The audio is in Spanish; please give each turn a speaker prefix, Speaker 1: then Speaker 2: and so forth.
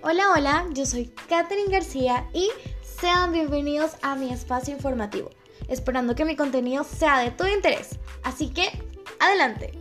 Speaker 1: Hola, hola, yo soy Katherine García y sean bienvenidos a mi espacio informativo, esperando que mi contenido sea de tu interés. Así que, adelante.